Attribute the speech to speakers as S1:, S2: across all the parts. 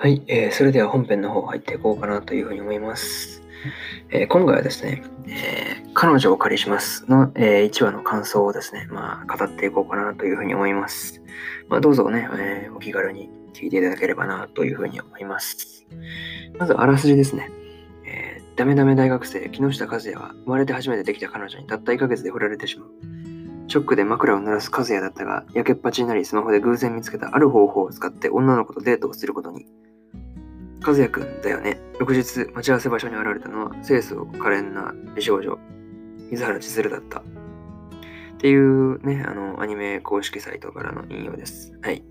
S1: はい、えーそれでは本編の方入っていこうかなというふうに思います。えー今回はですね、えー彼女をお借りしますの、え1話の感想をですね、まあ、語っていこうかなというふうに思います。まあ、どうぞね、えお気軽に聞いていただければなというふうに思います。まず、あらすじですね。えダメダメ大学生、木下和也は生まれて初めてできた彼女にたった1ヶ月で振られてしまう。ショックで枕を濡らす和也だったが、やけっぱちになりスマホで偶然見つけたある方法を使って女の子とデートをすることに。和也くんだよね。翌日、待ち合わせ場所に現れたのは、清楚可憐な美少女、水原千鶴だった。っていうね、あの、アニメ公式サイトからの引用です。はい。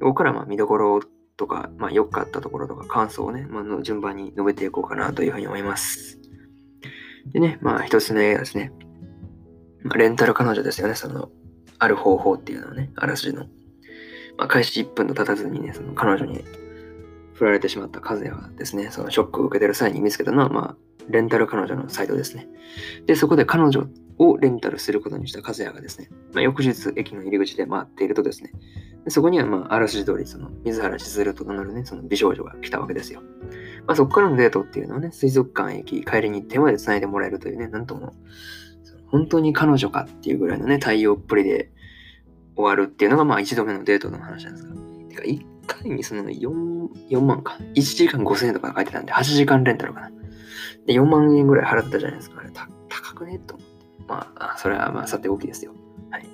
S1: ここからまあ見どころとか、まあ良かったところとか感想をね、まあ、の順番に述べていこうかなというふうに思います。でね、まあ一つ目がですね、まあ、レンタル彼女ですよね、その、ある方法っていうのはね、あらすじの。まあ開始1分と経たずにね、その彼女に振られてしまった和也はですね、そのショックを受けてる際に見つけたのは、まあ、レンタル彼女のサイトですね。で、そこで彼女をレンタルすることにした和也がですね、まあ、翌日駅の入り口で待っているとですね、そこにはまあ、あらすじ通り、その、水原千鶴と名乗るね、その美少女が来たわけですよ。まあ、そこからのデートっていうのはね、水族館へ行き、帰りに手まで繋いでもらえるというね、なんとも、本当に彼女かっていうぐらいのね、対応っぷりで終わるっていうのが、まあ、一度目のデートの話なんですが。てか、1回にその4、4万か。1時間5000円とか書いてたんで、8時間レンタルかな。で、4万円ぐらい払ったじゃないですか。あれ、た高くね？と思って。まあ、それはまあ、さておきですよ。はい。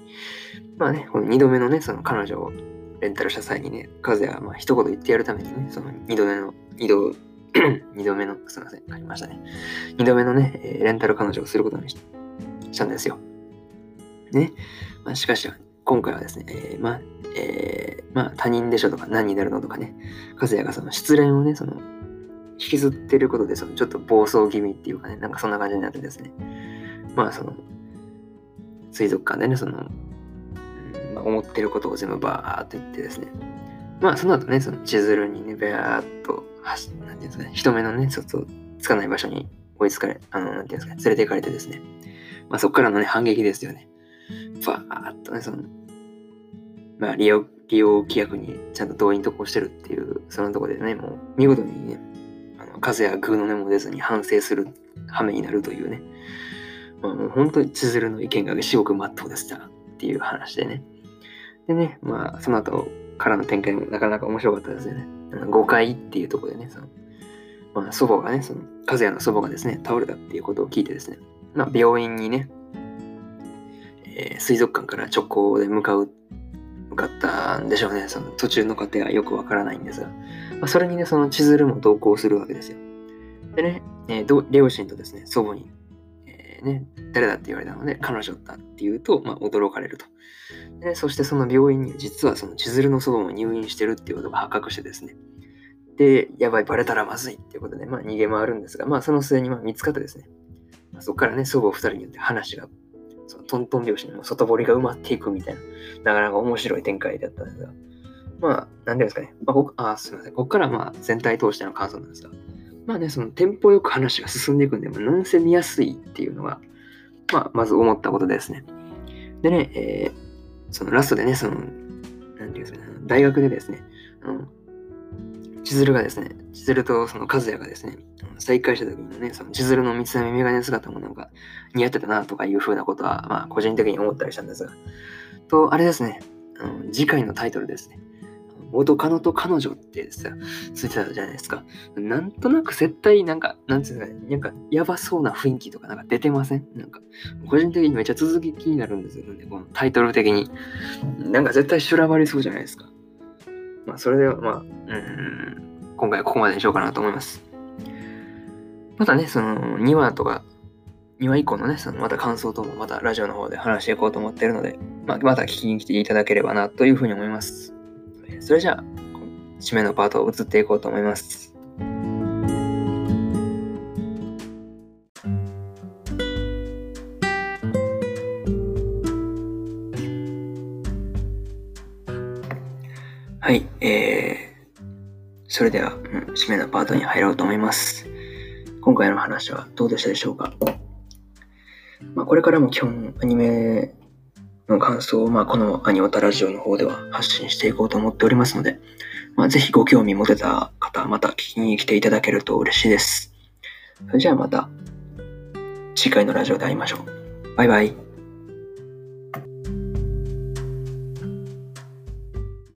S1: まあね、この2度目のね、その彼女をレンタルした際にね、和也はまあ一言言ってやるためにね、その2度目の、2度、2度目の、すいません、書きましたね。2度目のね、レンタル彼女をすることにししたんですよ。ね。まあ、しかし、今回はですね、えーまあ、えーまあ、他人でしょとか何になるのとかね、和也がその失恋をね、その、引きずってることで、そのちょっと暴走気味っていうかね、なんかそんな感じになってですね。まあ、その、水族館でね、その、うんまあ、思ってることを全部バーっと言ってですね。まあ、その後ね、その千鶴にね、ベアーっと走、なんていうんですかね、人目のね、ちょっとつかない場所に追いつかれ、あの、なんていうんですかね、連れて行かれてですね。まあ、そこからのね、反撃ですよね。バーっとね、その、まあ、利用、利用規約にちゃんと動員渡航してるっていう、そのところでね、もう見事にね、あの風や空の根も出ずに反省する羽目になるというね、まあ、もう本当に千鶴の意見が至極真っ当でしたっていう話でね。でね、まあ、その後からの展開もなかなか面白かったですよね。あの誤解っていうところでね、その、まあ、祖母がね、その、和也の祖母がですね、倒れたっていうことを聞いてですね、まあ、病院にね、えー水族館から直行で向かう、向かったんでしょうね。その途中の過程はよくわからないんですが、まあ、それにね、その千鶴も同行するわけですよ。でね、えー両親とですね、祖母に、えーね、誰だって言われたので、彼女だって言うと、まあ、驚かれると。でそしてその病院に実はその千鶴の祖母も入院してるっていうことが発覚してですね。で、やばい、バレたらまずいっていうことで、まあ、逃げ回るんですが、まあ、その末にま見つかってですね、まあ、そこからね、祖母二人によって話が、トントン拍子に外堀が埋まっていくみたいな、なかなか面白い展開だったんですが、まあ、なんていうんですかね、まあ、ここあすみません、ここからまあ全体通しての感想なんですが、まあね、そのテンポよく話が進んでいくんで、まあ、なんせ見やすいっていうのが、まあ、まず思ったことですね。でね、えーそのラストでね、その、なんていうんですかね、大学でですね、あの、千鶴がですね、千鶴とその和也がですね、再会した時のね、その千鶴の三つ編みメガネ姿もなんか似合ってたなとかいうふうなことは、まあ個人的に思ったりしたんですが、と、あれですね、あの次回のタイトルですね、元カノと彼女ってさ、ついてたじゃないですか。なんとなく絶対なんか、なんていうか、なんかやばそうな雰囲気とかなんか出てません？なんか、個人的にめっちゃ続き気になるんですよね、このタイトル的に。なんか絶対修羅場りそうじゃないですか。まあ、それでは、まあ、うん、今回はここまでにしようかなと思います。またね、その2話とか2話以降のね、そのまた感想等もまたラジオの方で話していこうと思ってるので、まあ、また聞きに来ていただければなというふうに思います。それじゃあ、締めのパートを移っていこうと思います。はい、えー、それでは、うん、締めのパートに入ろうと思います。今回の話はどうでしたでしょうか？まあ、これからも基本アニメの感想を、まあ、このアニオタラジオの方では発信していこうと思っておりますので、まあ、ぜひご興味持てた方、また聞きに来ていただけると嬉しいです。それじゃあまた次回のラジオで会いましょう。バイバイ。